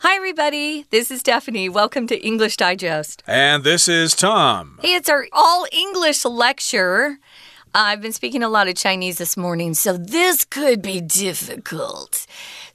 Hi, everybody. This is Stephanie. Welcome to English Digest. And this is Tom. Hey, it's our all English lecture. I've been speaking a lot of Chinese this morning, so this could be difficult.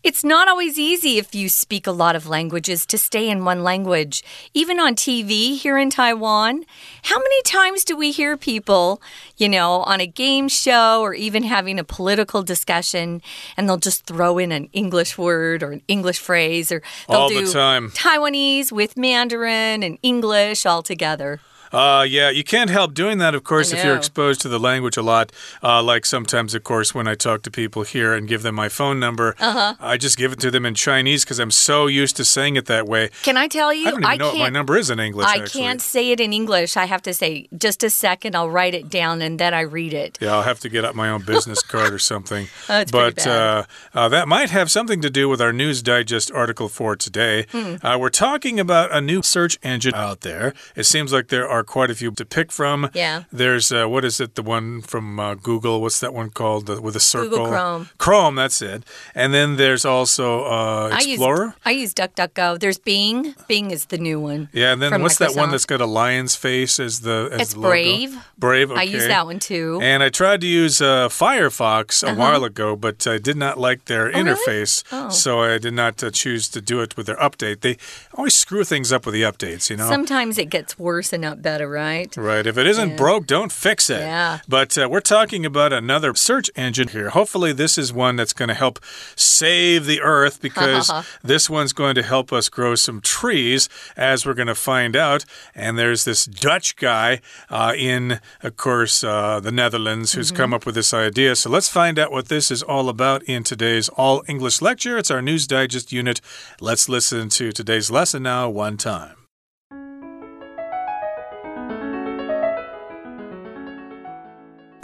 It's not always easy if you speak a lot of languages to stay in one language. Even on TV here in Taiwan, how many times do we hear people, you know, on a game show or even having a political discussion and they'll just throw in an English word or an English phrase or they'll All do the time. Taiwanese with Mandarin and English all together. Uh, yeah, you can't help doing that, of course, if you're exposed to the language a lot. Uh, like sometimes, of course, when I talk to people here and give them my phone number, Uh-huh. I just give it to them in Chinese because I'm so used to saying it that way. Can I tell you? I don't even know what my number is in English. I actually. can't say it in English. I have to say, just a second, I'll write it down and then I read it. Yeah, I'll have to get out my own business card or something. Oh, but bad. Uh, uh, that might have something to do with our News Digest article for today. Uh, we're talking about a new search engine out there. It seems like there are quite a few to pick from. Yeah. There's, uh, what is it, the one from uh, Google? What's that one called the, with a circle? Google Chrome. Chrome, that's it. And then there's also uh, I use, Explorer. I use DuckDuckGo. There's Bing. Bing is the new one. yeah, and then what's that one that's got a lion's face as the as It's the? Brave. Brave. Okay. I use that one too. And I tried to use uh, Firefox a while ago, but I did not like their really? interface, Oh. so I did not uh, choose to do it with their update. They always screw things up with the updates, you know? Sometimes it gets worse and not better, right? Right. If it isn't broke, don't fix it. Yeah. But uh, we're talking about another search engine here. Hopefully, this is one that's going to help save the earth because this one's going to help us grow some trees, as we're going to find out. And there's this Dutch guy uh, in, of course, uh, the Netherlands who's come up with this idea. So let's find out what this is all about in today's All English lecture. It's our News Digest unit. Let's listen to today's lesson now, one time.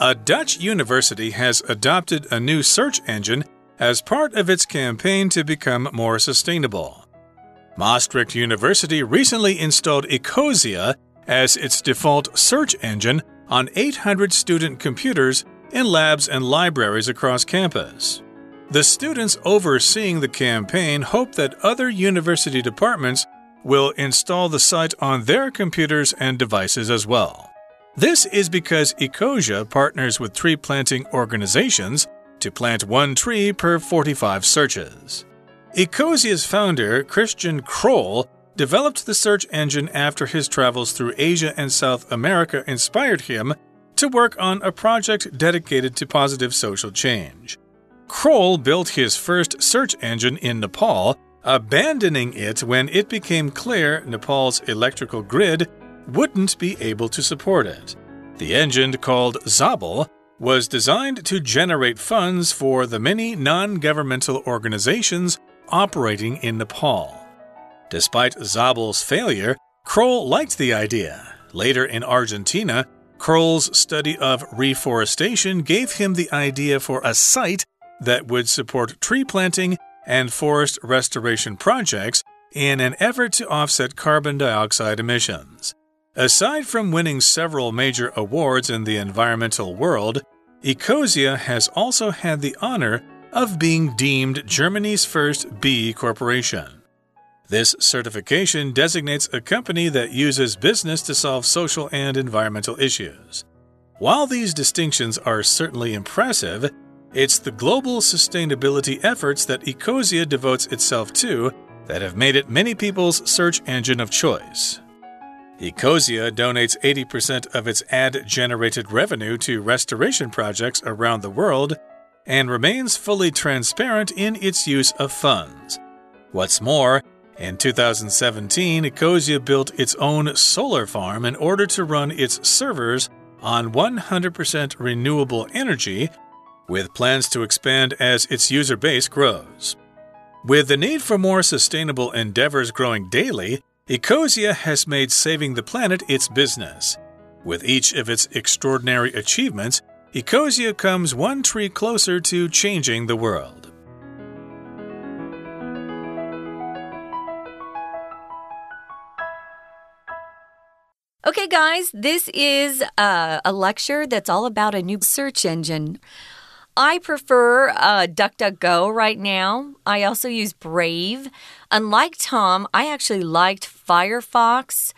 A Dutch university has adopted a new search engine as part of its campaign to become more sustainable. Maastricht University recently installed Ecosia as its default search engine on 800 student computers in labs and libraries across campus. The students overseeing the campaign hope that other university departments will install the site on their computers and devices as well. This is because Ecosia partners with tree planting organizations to plant one tree per 45 searches. Ecosia's founder, Christian Kroll, developed the search engine after his travels through Asia and South America inspired him to work on a project dedicated to positive social change. Kroll built his first search engine in Nepal, abandoning it when it became clear Nepal's electrical grid wouldn't be able to support it. The engine, called Zabel, was designed to generate funds for the many non governmental organizations operating in Nepal. Despite Zabel's failure, Kroll liked the idea. Later in Argentina, Kroll's study of reforestation gave him the idea for a site that would support tree planting and forest restoration projects in an effort to offset carbon dioxide emissions. Aside from winning several major awards in the environmental world, Ecosia has also had the honor of being deemed Germany's first B Corporation. This certification designates a company that uses business to solve social and environmental issues. While these distinctions are certainly impressive, it's the global sustainability efforts that Ecosia devotes itself to that have made it many people's search engine of choice. Ecosia donates 80% of its ad generated revenue to restoration projects around the world and remains fully transparent in its use of funds. What's more, in 2017, Ecosia built its own solar farm in order to run its servers on 100% renewable energy, with plans to expand as its user base grows. With the need for more sustainable endeavors growing daily, Ecosia has made saving the planet its business. With each of its extraordinary achievements, Ecosia comes one tree closer to changing the world. Okay, guys, this is uh, a lecture that's all about a new search engine. I prefer uh, DuckDuckGo right now. I also use Brave. Unlike Tom, I actually liked Firefox.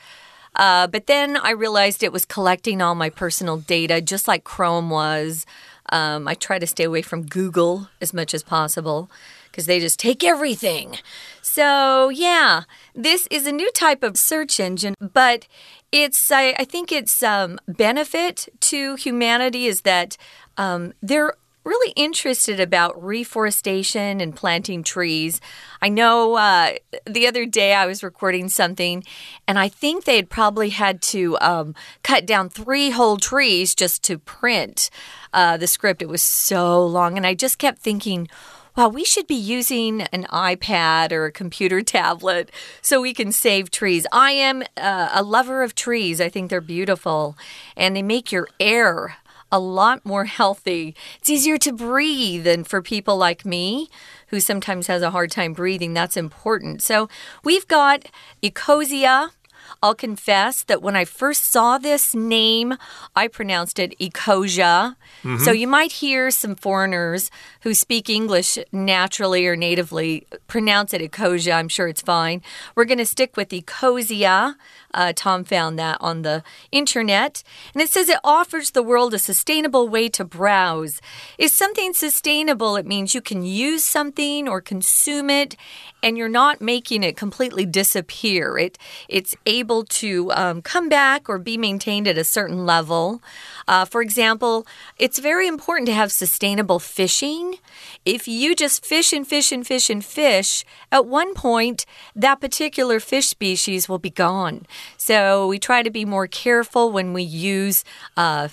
Uh, but then I realized it was collecting all my personal data, just like Chrome was. Um, I try to stay away from Google as much as possible because they just take everything. So, yeah, this is a new type of search engine, but it's, I, I think its um, benefit to humanity is that um, they're really interested about reforestation and planting trees. I know uh, the other day I was recording something, and I think they had probably had to um, cut down three whole trees just to print uh, the script. It was so long, and I just kept thinking, wow, we should be using an iPad or a computer tablet so we can save trees. I am uh, a lover of trees. I think they're beautiful and they make your air a lot more healthy. It's easier to breathe. And for people like me, who sometimes has a hard time breathing, that's important. So we've got Ecosia. I'll confess that when I first saw this name, I pronounced it Ecosia. Mm -hmm. So you might hear some foreigners who speak English naturally or natively pronounce it Ecosia. I'm sure it's fine. We're going to stick with Ecosia. Uh, Tom found that on the internet. And it says it offers the world a sustainable way to browse. Is something sustainable? It means you can use something or consume it and you're not making it completely disappear. It it's able to um, come back or be maintained at a certain level. Uh, for example, it's very important to have sustainable fishing. If you just fish and fish and fish and fish, at one point that particular fish species will be gone. So we try to be more careful when we use. Uh,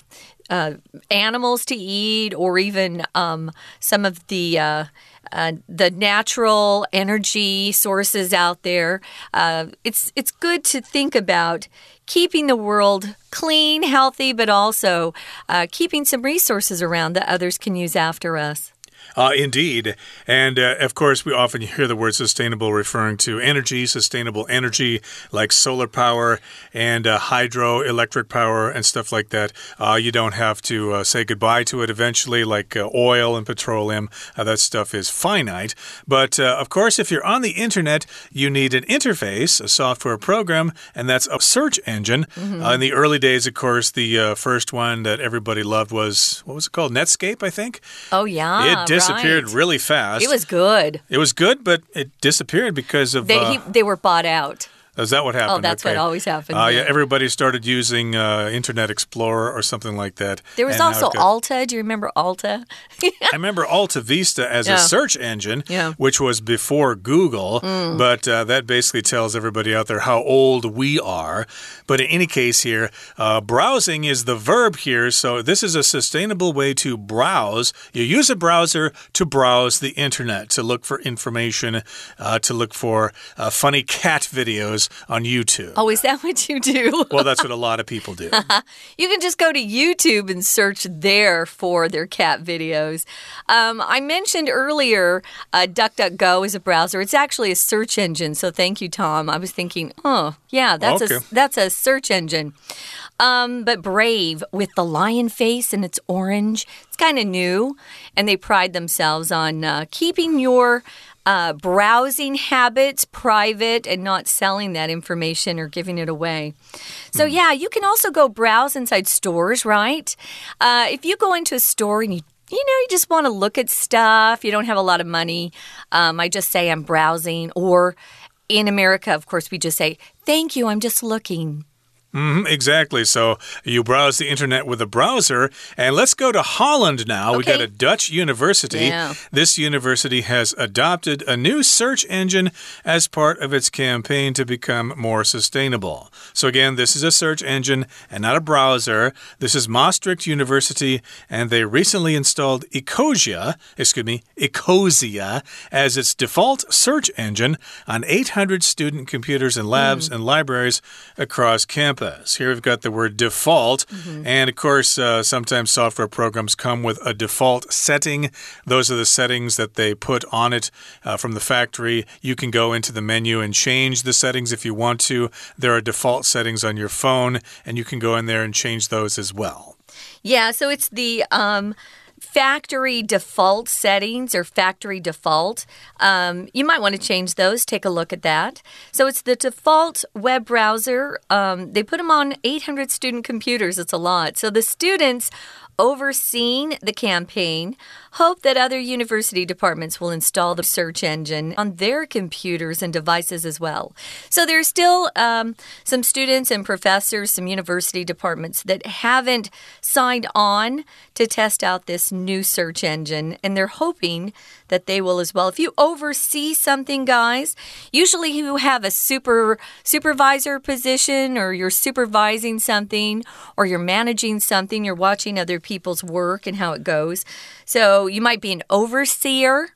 uh, animals to eat, or even um, some of the uh, uh, the natural energy sources out there. Uh, it's it's good to think about keeping the world clean, healthy, but also uh, keeping some resources around that others can use after us. Uh, indeed. And uh, of course, we often hear the word sustainable referring to energy, sustainable energy like solar power and uh, hydroelectric power and stuff like that. Uh, you don't have to uh, say goodbye to it eventually, like uh, oil and petroleum. that stuff is finite. But of course, if you're on the internet, you need an interface, a software program, and that's a search engine. Mm -hmm. in the early days, of course, the first one that everybody loved was, what was it called? Netscape, I think. Oh, yeah. It disappeared right. really fast. It was good. It was good, but it disappeared because of. They, uh, he, they were bought out. Is that what happened? Oh, that's okay. what always happens. Uh, yeah, everybody started using uh, Internet Explorer or something like that. There was also Alta. Do you remember Alta? I remember Alta Vista as yeah. a search engine, yeah. which was before Google, mm. but uh, that basically tells everybody out there how old we are. But in any case, here, uh, browsing is the verb here. So this is a sustainable way to browse. You use a browser to browse the Internet, to look for information, uh, to look for uh, funny cat videos on YouTube. Oh, is that what you do? well, that's what a lot of people do. you can just go to YouTube and search there for their cat videos. Um, I mentioned earlier uh, DuckDuckGo is a browser. It's actually a search engine. So thank you, Tom. I was thinking, oh, yeah, that's okay. a that's a search engine. Um, but Brave with the lion face and it's orange. It's kind of new, and they pride themselves on uh, keeping your uh, browsing habits private and not selling that information or giving it away. So, mm. yeah, you can also go browse inside stores, right? Uh, if you go into a store and you you know, you just want to look at stuff. You don't have a lot of money. Um, I just say I'm browsing. Or in America, of course, we just say, thank you, I'm just looking. Mm -hmm, exactly. So you browse the internet with a browser. And let's go to Holland now. Okay. We got a Dutch university. Yeah. This university has adopted a new search engine as part of its campaign to become more sustainable. So, again, this is a search engine and not a browser. This is Maastricht University, and they recently installed Ecosia, excuse me, Ecosia, as its default search engine on 800 student computers and labs mm. and libraries across campus Here we've got the word default. Mm -hmm. And of course, uh, sometimes software programs come with a default setting. Those are the settings that they put on it uh, from the factory. You can go into the menu and change the settings if you want to. There are default settings on your phone, and you can go in there and change those as well. Yeah, so it's the. Um, factory default settings or factory default. Um, you might want to change those. Take a look at that. So it's the default web browser. Um, they put them on 800 student computers. It's a lot. So the students overseeing the campaign hope that other university departments will install the search engine on their computers and devices as well. So there's still um, some students and professors, some university departments that haven't signed on to test out this new search engine, and they're hoping that they will as well. If you oversee something, guys, usually you have a super supervisor position or you're supervising something or you're managing something, you're watching other people's work and how it goes. So you might be an overseer.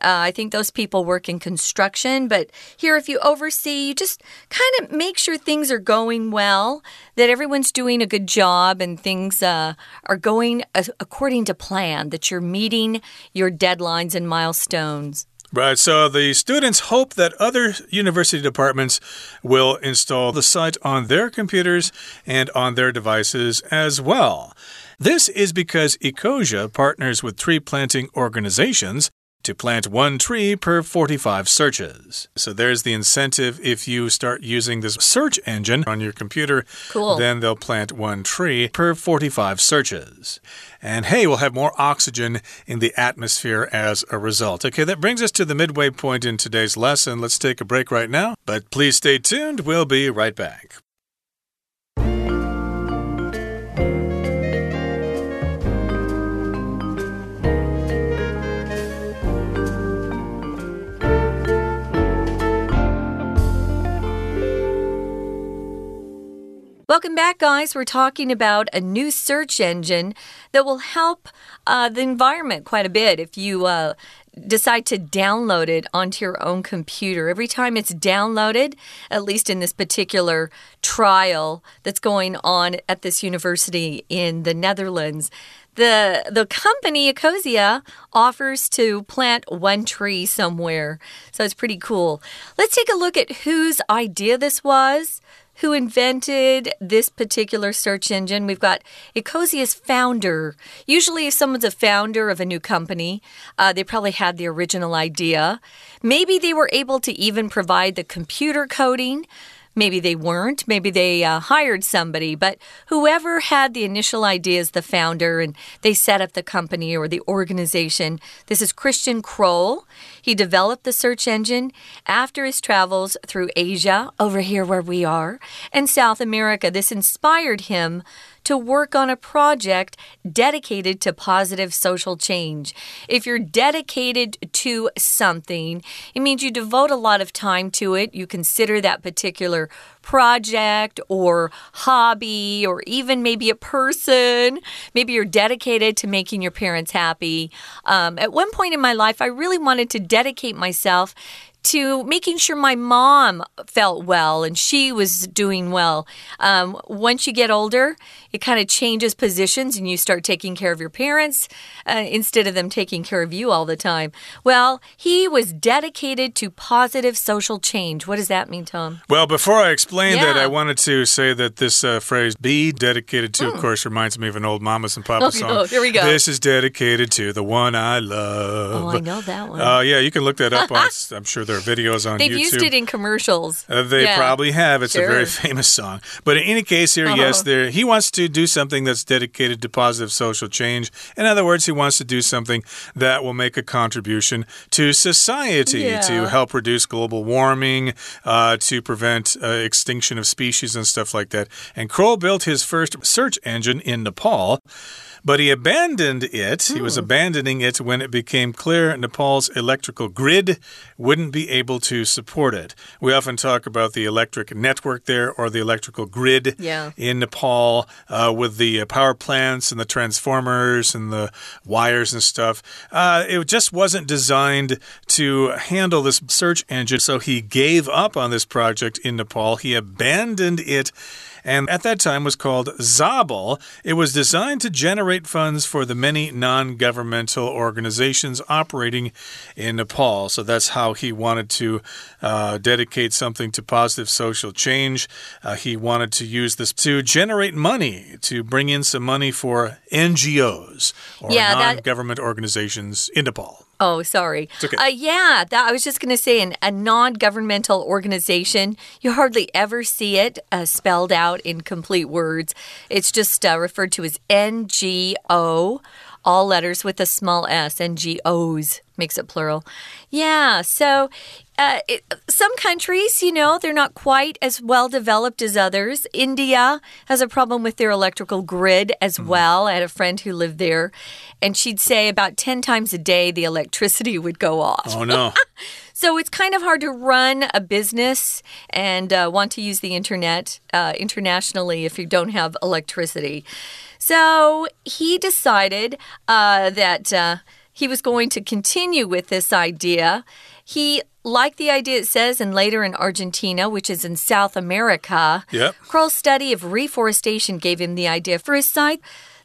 Uh, I think those people work in construction, but here, if you oversee, you just kind of make sure things are going well, that everyone's doing a good job, and things uh, are going according to plan, that you're meeting your deadlines and milestones. Right. So the students hope that other university departments will install the site on their computers and on their devices as well. This is because Ecosia partners with tree planting organizations to plant one tree per 45 searches. So there's the incentive if you start using this search engine on your computer, cool. then they'll plant one tree per 45 searches. And hey, we'll have more oxygen in the atmosphere as a result. Okay, that brings us to the midway point in today's lesson. Let's take a break right now, but please stay tuned. We'll be right back. Welcome back, guys. We're talking about a new search engine that will help uh, the environment quite a bit if you uh, decide to download it onto your own computer. Every time it's downloaded, at least in this particular trial that's going on at this university in the Netherlands, the the company Ecosia offers to plant one tree somewhere. So it's pretty cool. Let's take a look at whose idea this was who invented this particular search engine. We've got Ecosia's founder. Usually, if someone's a founder of a new company, uh, they probably had the original idea. Maybe they were able to even provide the computer coding. Maybe they weren't. Maybe they uh, hired somebody. But whoever had the initial idea the founder and they set up the company or the organization. This is Christian Kroll. He developed the search engine after his travels through Asia, over here where we are, and South America. This inspired him to work on a project dedicated to positive social change. If you're dedicated to something, it means you devote a lot of time to it. You consider that particular project or hobby or even maybe a person. Maybe you're dedicated to making your parents happy. Um, at one point in my life, I really wanted to dedicate myself to making sure my mom felt well and she was doing well. Um, once you get older, it kind of changes positions and you start taking care of your parents uh, instead of them taking care of you all the time. Well, he was dedicated to positive social change. What does that mean, Tom? Well, before I explain yeah. that, I wanted to say that this uh, phrase, be dedicated to, mm. of course, reminds me of an old Mamas and Papas oh, song. Oh, here we go. This is dedicated to the one I love. Oh, I know that one. Uh, yeah, you can look that up. on, I'm sure there are videos on They've YouTube. used it in commercials. Uh, they yeah. probably have. It's sure. a very famous song. But in any case, here, -huh. yes, there he wants to do something that's dedicated to positive social change. In other words, he wants to do something that will make a contribution to society yeah. to help reduce global warming, uh, to prevent uh, extinction of species and stuff like that. And Kroll built his first search engine in Nepal. But he abandoned it. He was hmm. abandoning it when it became clear Nepal's electrical grid wouldn't be able to support it. We often talk about the electric network there or the electrical grid yeah. in Nepal uh, with the uh, power plants and the transformers and the wires and stuff. Uh, it just wasn't designed to handle this search engine, so he gave up on this project in Nepal. He abandoned it and at that time was called Zabel. It was designed to generate funds for the many non governmental organizations operating in Nepal. So that's how he wanted to uh, dedicate something to positive social change. Uh, he wanted to use this to generate money, to bring in some money for NGOs or Yeah, non government organizations in Nepal. Oh, sorry. It's okay. Uh, yeah, that I was just going to say an, a non-governmental organization. You hardly ever see it uh, spelled out in complete words. It's just uh, referred to as NGO, all letters with a small s. NGOs makes it plural. Yeah, so uh, it, some countries, you know, they're not quite as well developed as others. India has a problem with their electrical grid as well. I had a friend who lived there, and she'd say about 10 times a day the electricity would go off. Oh, no. So it's kind of hard to run a business and uh, want to use the internet uh, internationally if you don't have electricity. So he decided uh, that uh, he was going to continue with this idea. He liked the idea, it says, and later in Argentina, which is in South America. Yep. Kroll's study of reforestation gave him the idea for his site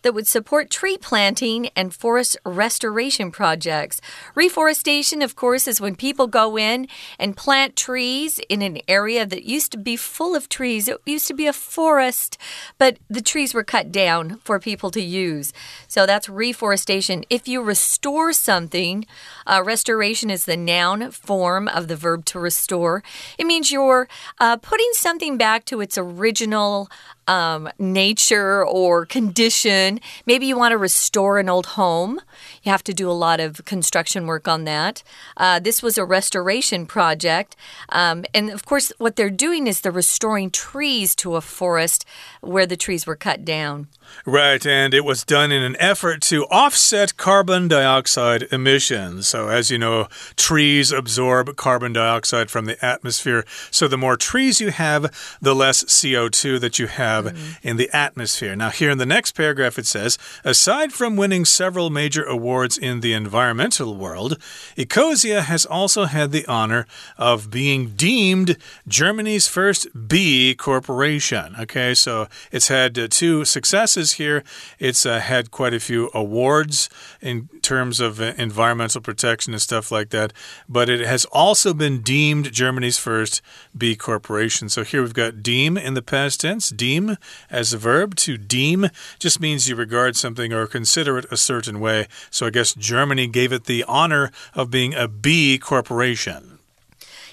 that would support tree planting and forest restoration projects. Reforestation, of course, is when people go in and plant trees in an area that used to be full of trees. It used to be a forest, but the trees were cut down for people to use. So that's reforestation. If you restore something, uh, restoration is the noun form of the verb to restore. It means you're uh, putting something back to its original um, nature or condition. Maybe you want to restore an old home. You have to do a lot of construction work on that. Uh, this was a restoration project. Um, and of course, what they're doing is they're restoring trees to a forest where the trees were cut down. Right, and it was done in an effort to offset carbon dioxide emissions. So, as you know, trees absorb carbon dioxide from the atmosphere. So, the more trees you have, the less CO2 that you have in the atmosphere. Now, here in the next paragraph, it says aside from winning several major awards in the environmental world, Ecosia has also had the honor of being deemed Germany's first B corporation. Okay, so it's had uh, two successes here. It's uh, had quite a few awards in terms of uh, environmental protection and stuff like that, but it has also been deemed Germany's first B corporation. So here we've got deem in the past tense. Deem as a verb to deem just means you regard something or consider it a certain way. So I guess Germany gave it the honor of being a B corporation.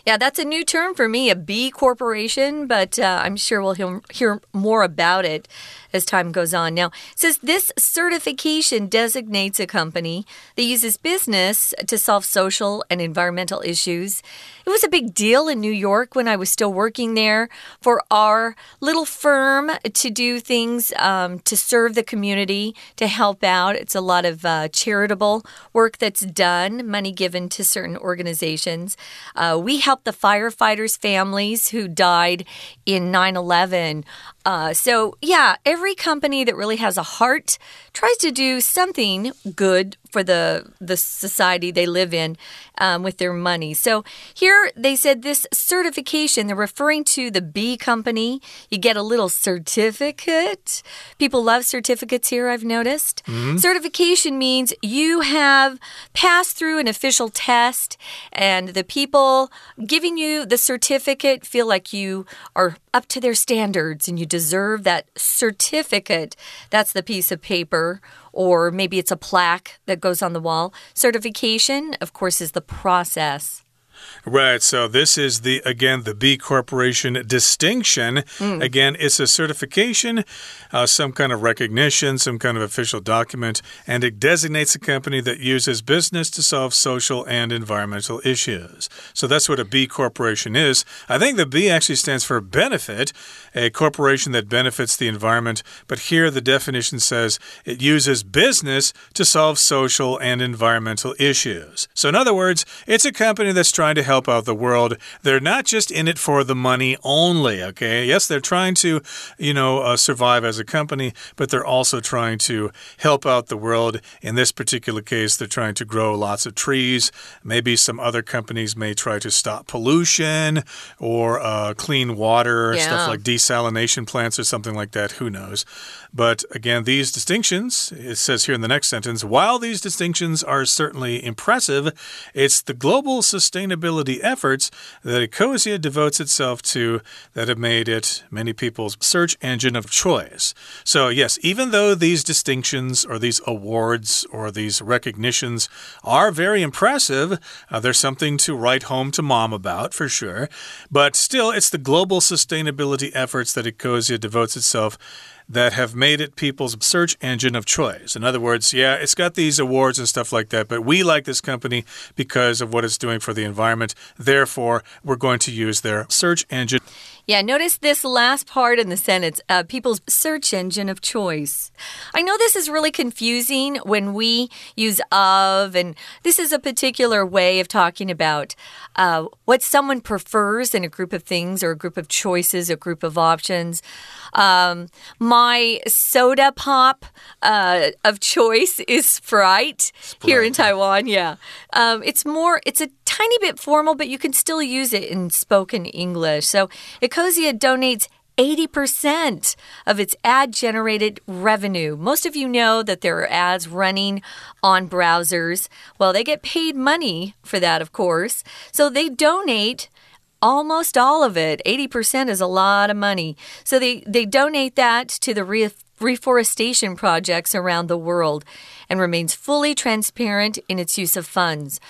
Yeah, that's a new term for me, a B corporation, but uh, I'm sure we'll hear, hear more about it as time goes on. Now, it says this certification designates a company that uses business to solve social and environmental issues. It was a big deal in New York when I was still working there for our little firm to do things um, to serve the community, to help out. It's a lot of uh, charitable work that's done, money given to certain organizations. Uh, we the firefighters' families who died in 9 11. Uh, so, yeah, every company that really has a heart tries to do something good for the the society they live in um, with their money. So here they said this certification. They're referring to the B company. You get a little certificate. People love certificates here. I've noticed. Certification means you have passed through an official test, and the people giving you the certificate feel like you are up to their standards and you deserve that certificate. That's the piece of paper or maybe it's a plaque that goes on the wall. Certification, of course, is the process. Right. So this is the again the B corporation distinction. Again, it's a certification, uh, some kind of recognition, some kind of official document, and it designates a company that uses business to solve social and environmental issues. So that's what a B corporation is. I think the B actually stands for benefit, a corporation that benefits the environment. But here the definition says it uses business to solve social and environmental issues. So in other words, it's a company that's trying trying to help out the world. They're not just in it for the money only, okay? Yes, they're trying to, you know, uh, survive as a company, but they're also trying to help out the world. In this particular case, they're trying to grow lots of trees. Maybe some other companies may try to stop pollution or uh, clean water, Yeah. stuff like desalination plants or something like that. Who knows? But again, these distinctions, it says here in the next sentence, while these distinctions are certainly impressive, it's the global sustainability efforts that Ecosia devotes itself to that have made it many people's search engine of choice. So, yes, even though these distinctions or these awards or these recognitions are very impressive, uh, there's something to write home to mom about for sure. But still, it's the global sustainability efforts that Ecosia devotes itself that have made it people's search engine of choice. In other words, yeah, it's got these awards and stuff like that, but we like this company because of what it's doing for the environment. Therefore, we're going to use their search engine. Yeah, notice this last part in the sentence uh, people's search engine of choice. I know this is really confusing when we use of, and this is a particular way of talking about uh, what someone prefers in a group of things or a group of choices, a group of options. Um, my soda pop uh, of choice is Sprite, here in Taiwan. Yeah, um, it's more. It's a tiny bit formal, but you can still use it in spoken English. So Ecosia donates. 80% of its ad generated revenue. Most of you know that there are ads running on browsers. Well, they get paid money for that, of course. So they donate almost all of it 80% is a lot of money so they they donate that to the re reforestation projects around the world and remains fully transparent in its use of funds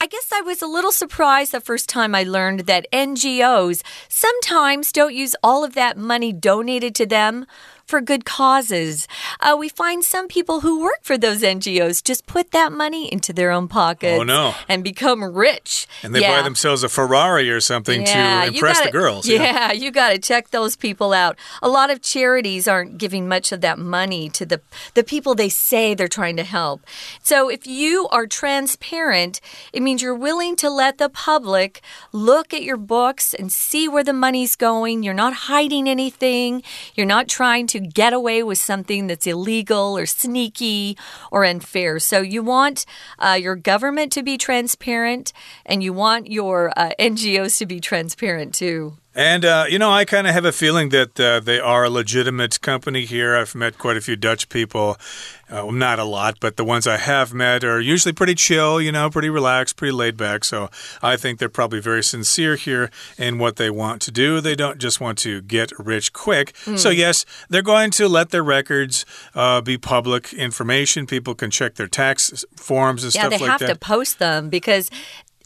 I guess I was a little surprised the first time I learned that NGOs sometimes don't use all of that money donated to them for good causes. Uh, we find some people who work for those NGOs just put that money into their own pockets Oh, no. and become rich. And they yeah. buy themselves a Ferrari or something Yeah, to impress gotta- the girls. Yeah, you got to check those people out. A lot of charities aren't giving much of that money to the the people they say they're trying to help. So if you are transparent, it means you're willing to let the public look at your books and see where the money's going. You're not hiding anything. You're not trying to get away with something that's illegal or sneaky or unfair. So you want uh, your government to be transparent, and you want your uh, NGOs to be transparent too. And, uh, you know, I kind of have a feeling that uh, they are a legitimate company here. I've met quite a few Dutch people. Uh, well, not a lot, but the ones I have met are usually pretty chill, you know, pretty relaxed, pretty laid back. So I think they're probably very sincere here in what they want to do. They don't just want to get rich quick. So, yes, they're going to let their records uh, be public information. People can check their tax forms and Yeah, stuff they have to post them because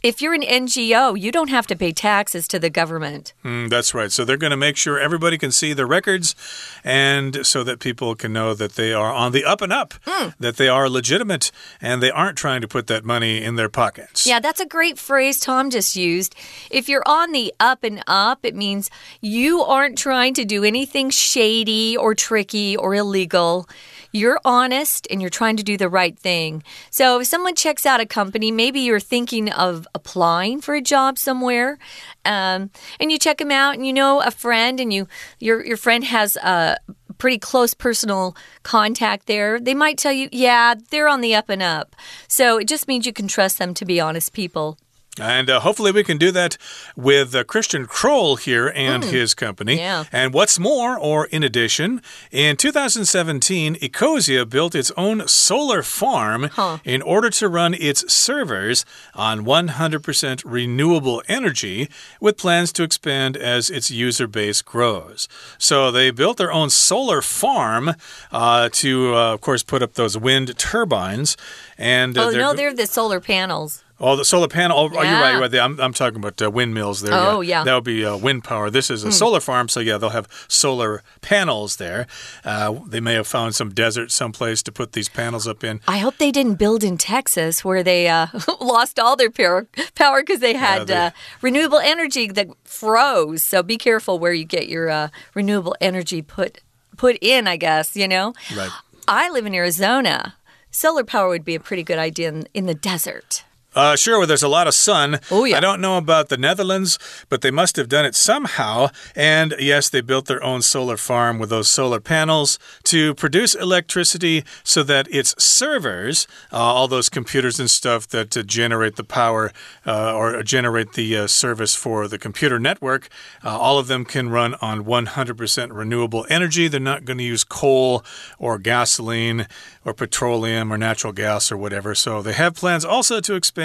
if you're an NGO, you don't have to pay taxes to the government. Mm, that's right. So they're going to make sure everybody can see the records, and so that people can know that they are on the up and up, Hmm. that they are legitimate, and they aren't trying to put that money in their pockets. Yeah, that's a great phrase Tom just used. If you're on the up and up, it means you aren't trying to do anything shady or tricky or illegal. You're honest and you're trying to do the right thing. So if someone checks out a company, maybe you're thinking of applying for a job somewhere, um, and you check them out, and you know a friend, and you your your friend has a pretty close personal contact there, they might tell you, yeah, they're on the up and up. So it just means you can trust them to be honest people. And uh, hopefully we can do that with uh, Christian Kroll here and his company. Yeah. And what's more, or in addition, in 2017, Ecosia built its own solar farm Huh. in order to run its servers on 100% renewable energy, with plans to expand as its user base grows. So they built their own solar farm uh, to, uh, of course, put up those wind turbines. And uh, Oh, they're no, they're the solar panels. Oh, the solar panel. Oh, you're Yeah. right. You're right. I'm, I'm talking about uh, windmills there. Oh, yeah. Hmm. That would be uh, wind power. This is a solar farm, so yeah, they'll have solar panels there. Uh, they may have found some desert someplace to put these panels up in. I hope they didn't build in Texas where they uh, lost all their power power because they had they- uh, renewable energy that froze. So be careful where you get your uh, renewable energy put put in. I guess you know. Right. I live in Arizona. Solar power would be a pretty good idea in, in the desert. Uh, sure, where there's a lot of sun. Oh, yeah. I don't know about the Netherlands, but they must have done it somehow. And yes, they built their own solar farm with those solar panels to produce electricity so that its servers, uh, all those computers and stuff that uh, generate the power uh, or generate the uh, service for the computer network, uh, all of them can run on 100% renewable energy. They're not going to use coal or gasoline or petroleum or natural gas or whatever. So they have plans also to expand,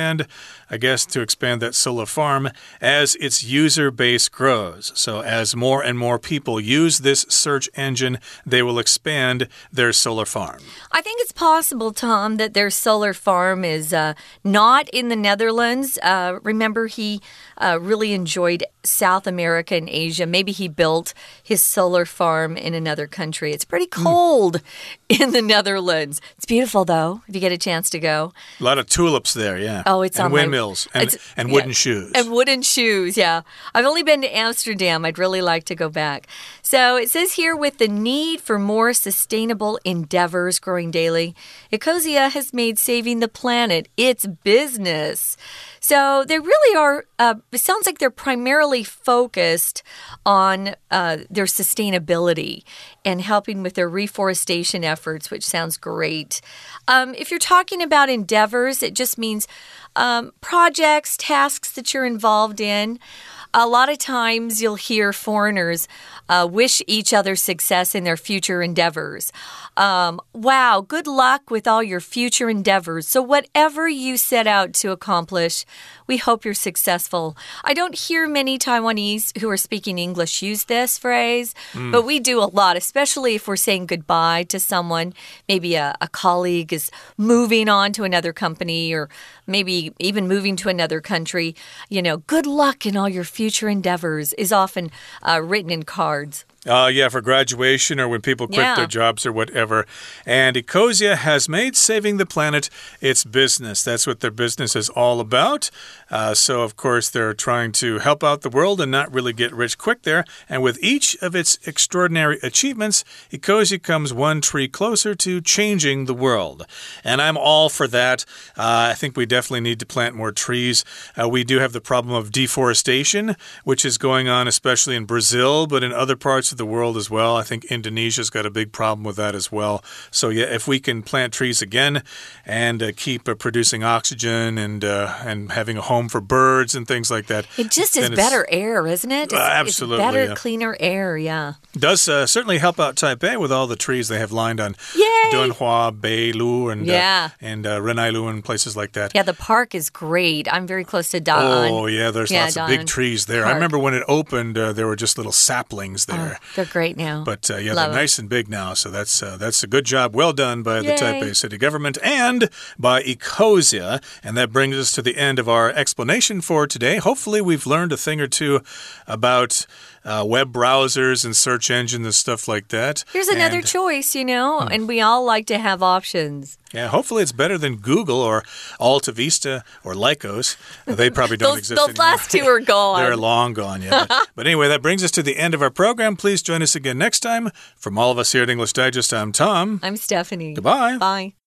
I guess, to expand that solar farm as its user base grows. So as more and more people use this search engine, they will expand their solar farm. I think it's possible, Tom, that their solar farm is uh, not in the Netherlands. Uh, remember, he uh, really enjoyed South America and Asia. Maybe he built his solar farm in another country. It's pretty cold mm. in the Netherlands. It's beautiful, though, if you get a chance to go. A lot of tulips there, yeah. Oh, it's and on windmills my, and, and wooden yeah, shoes. And wooden shoes, yeah. I've only been to Amsterdam. I'd really like to go back. So it says here with the need for more sustainable endeavors growing daily, Ecosia has made saving the planet its business. So they really are, uh, it sounds like they're primarily focused on uh, their sustainability and helping with their reforestation efforts, which sounds great. Um, if you're talking about endeavors, it just means um, projects, tasks that you're involved in. A lot of times you'll hear foreigners uh, wish each other success in their future endeavors. Um, wow, good luck with all your future endeavors. So, whatever you set out to accomplish, we hope you're successful. I don't hear many Taiwanese who are speaking English use this phrase, mm. but we do a lot, especially if we're saying goodbye to someone. Maybe a, a colleague is moving on to another company or maybe even moving to another country. You know, good luck in all your future endeavors is often uh, written in cards. Uh, yeah, for graduation or when people quit Yeah. their jobs or whatever. And Ecosia has made saving the planet its business. That's what their business is all about. Uh, so, of course, they're trying to help out the world and not really get rich quick there. And with each of its extraordinary achievements, Ecosia comes one tree closer to changing the world. And I'm all for that. Uh, I think we definitely need to plant more trees. Uh, we do have the problem of deforestation, which is going on especially in Brazil, but in other parts of the world as well. I think Indonesia's got a big problem with that as well. So, yeah, if we can plant trees again and uh, keep uh, producing oxygen and uh, and having a home for birds and things like that, It just is better air, isn't it? It's, absolutely, It's better, yeah. cleaner air, yeah. does uh, certainly help out Taipei with all the trees they have lined on Yay! Dunhua, Beilu, and Yeah. uh, and uh, Renailu and places like that. Yeah, the park is great. I'm very close to Da'an. Oh yeah, there's Yeah, lots of big trees there. I remember when it opened, uh, there were just little saplings there. They're great now. But uh, yeah, Love they're 'em. nice and big now, so that's uh, that's a good job, well done by the Taipei city government and by Ecosia. And that brings us to the end of our explanation for today. Hopefully, we've learned a thing or two about uh, web browsers and search engines and stuff like that. Here's another And- choice, you know, Hmm. and we all like to have options. Yeah, hopefully it's better than Google or Alta Vista or Lycos. They probably don't Those, exist those anymore. last two are gone. They're long gone, yeah. But, but anyway, that brings us to the end of our program. Please join us again next time. From all of us here at English Digest, I'm Tom. I'm Stephanie. Goodbye. Bye.